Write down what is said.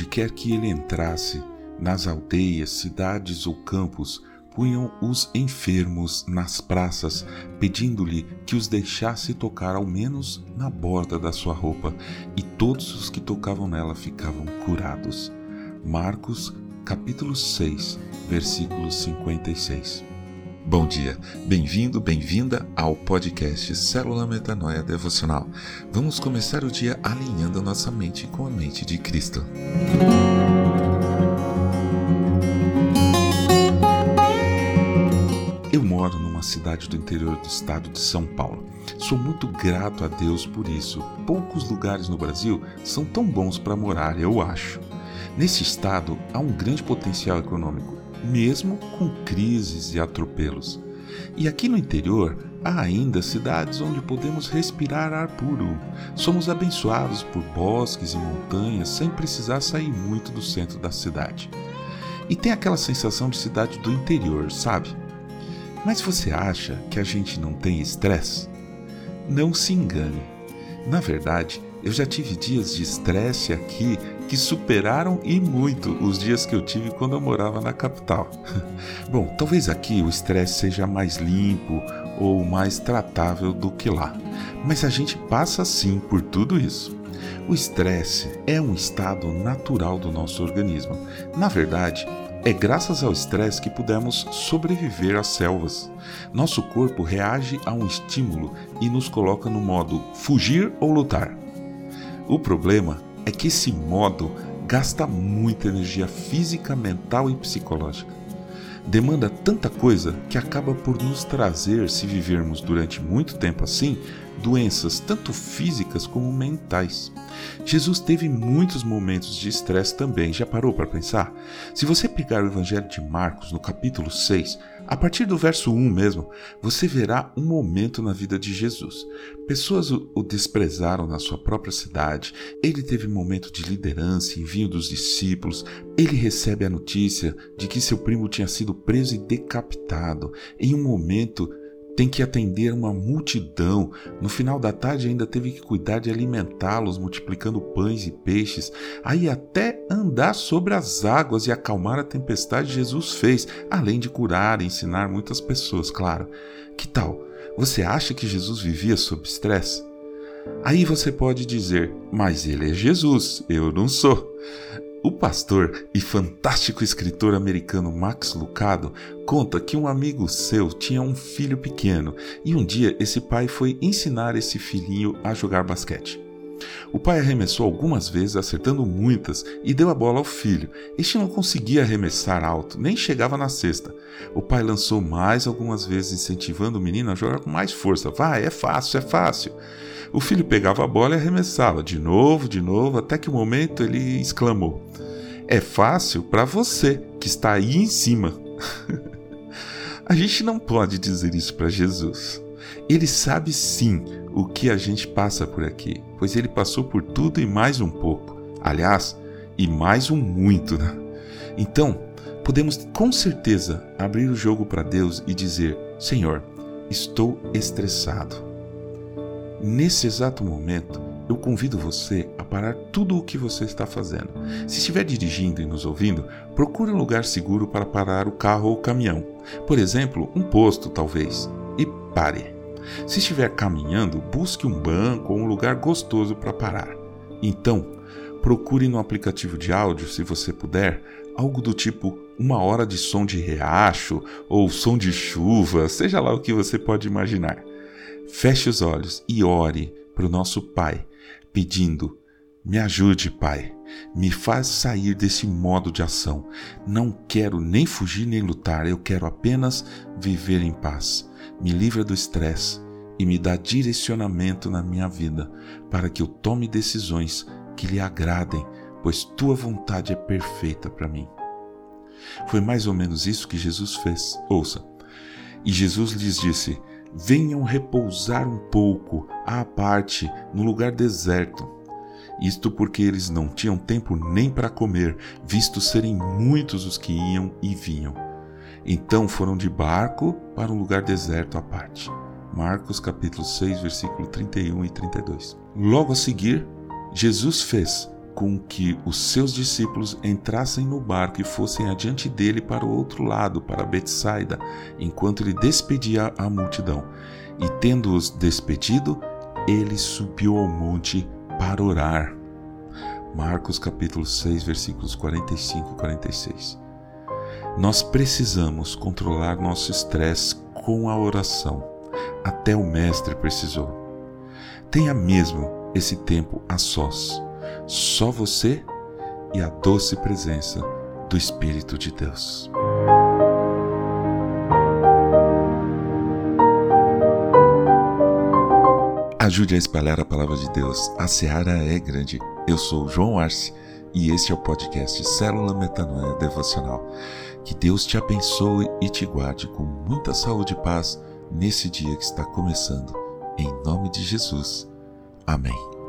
Onde quer que ele entrasse, nas aldeias, cidades ou campos, punham os enfermos nas praças, pedindo-lhe que os deixasse tocar ao menos na borda da sua roupa, e todos os que tocavam nela ficavam curados. Marcos, capítulo 6, versículo 56. Bom dia, bem-vindo, bem-vinda ao podcast Célula Metanoia Devocional. Vamos começar o dia alinhando nossa mente com a mente de Cristo. Eu moro numa cidade do interior do estado de São Paulo. Sou muito grato a Deus por isso. Poucos lugares no Brasil são tão bons para morar, eu acho. Nesse estado há um grande potencial econômico, mesmo com crises e atropelos. E aqui no interior há ainda cidades onde podemos respirar ar puro. Somos abençoados por bosques e montanhas sem precisar sair muito do centro da cidade. E tem aquela sensação de cidade do interior, sabe? Mas você acha que a gente não tem estresse? Não se engane. Na verdade, eu já tive dias de estresse aqui que superaram e muito os dias que eu tive quando eu morava na capital. Bom, talvez aqui o estresse seja mais limpo ou mais tratável do que lá, mas a gente passa sim por tudo isso. O estresse é um estado natural do nosso organismo. Na verdade, é graças ao estresse que pudemos sobreviver às selvas. Nosso corpo reage a um estímulo e nos coloca no modo fugir ou lutar. O problema é que esse modo gasta muita energia física, mental e psicológica. Demanda tanta coisa que acaba por nos trazer, se vivermos durante muito tempo assim, doenças tanto físicas como mentais. Jesus teve muitos momentos de estresse também, já parou para pensar? Se você pegar o Evangelho de Marcos, no capítulo 6, a partir do verso 1 mesmo, você verá um momento na vida de Jesus. Pessoas o desprezaram na sua própria cidade, ele teve um momento de liderança, envio dos discípulos, ele recebe a notícia de que seu primo tinha sido preso e decapitado. Em um momento tem que atender uma multidão. No final da tarde ainda teve que cuidar de alimentá-los, multiplicando pães e peixes. Aí até andar sobre as águas e acalmar a tempestade Jesus fez, além de curar e ensinar muitas pessoas, claro. Que tal? Você acha que Jesus vivia sob estresse? Aí você pode dizer, mas ele é Jesus, eu não sou. O pastor e fantástico escritor americano Max Lucado conta que um amigo seu tinha um filho pequeno e um dia esse pai foi ensinar esse filhinho a jogar basquete. O pai arremessou algumas vezes, acertando muitas, e deu a bola ao filho. Este não conseguia arremessar alto, nem chegava na cesta. O pai lançou mais algumas vezes, incentivando o menino a jogar com mais força. Vai, é fácil, é fácil. O filho pegava a bola e arremessava, de novo, de novo, até que o um momento ele exclamou: É fácil para você que está aí em cima. a gente não pode dizer isso para Jesus. Ele sabe sim o que a gente passa por aqui, pois ele passou por tudo e mais um pouco. Aliás, e mais um muito, né? Então, podemos com certeza abrir o jogo para Deus e dizer: Senhor, estou estressado Nesse exato momento, eu convido você a parar tudo o que você está fazendo. Se estiver dirigindo e nos ouvindo, procure um lugar seguro para parar o carro ou o caminhão. Por exemplo, um posto, talvez. E pare. Se estiver caminhando, busque um banco ou um lugar gostoso para parar. Então, procure no aplicativo de áudio, se você puder, algo do tipo uma hora de som de riacho ou som de chuva, seja lá o que você pode imaginar. Feche os olhos e ore para o nosso Pai, pedindo: Me ajude, Pai. Me faz sair desse modo de ação. Não quero nem fugir nem lutar, eu quero apenas viver em paz. Me livra do estresse e me dá direcionamento na minha vida para que eu tome decisões que lhe agradem, pois tua vontade é perfeita para mim. Foi mais ou menos isso que Jesus fez. Ouça. E Jesus lhes disse: venham repousar um pouco à parte no lugar deserto. Isto porque eles não tinham tempo nem para comer, visto serem muitos os que iam e vinham. Então foram de barco para um lugar deserto à parte. Marcos capítulo 6, versículo 31 e 32. Logo a seguir, Jesus fez com que os seus discípulos entrassem no barco e fossem adiante dele para o outro lado, para Betsaida, enquanto ele despedia a multidão. E tendo-os despedido, ele subiu ao monte para orar. Marcos capítulo 6, versículos 45 e 46. Nós precisamos controlar nosso estresse com a oração. Até o mestre precisou. Tenha mesmo esse tempo a sós, só você e a doce presença do Espírito de Deus. Ajude a espalhar a palavra de Deus. A seara é grande. Eu sou João Arce e este é o podcast Célula Metanoia Devocional. Que Deus te abençoe e te guarde com muita saúde e paz nesse dia que está começando. Em nome de Jesus. Amém.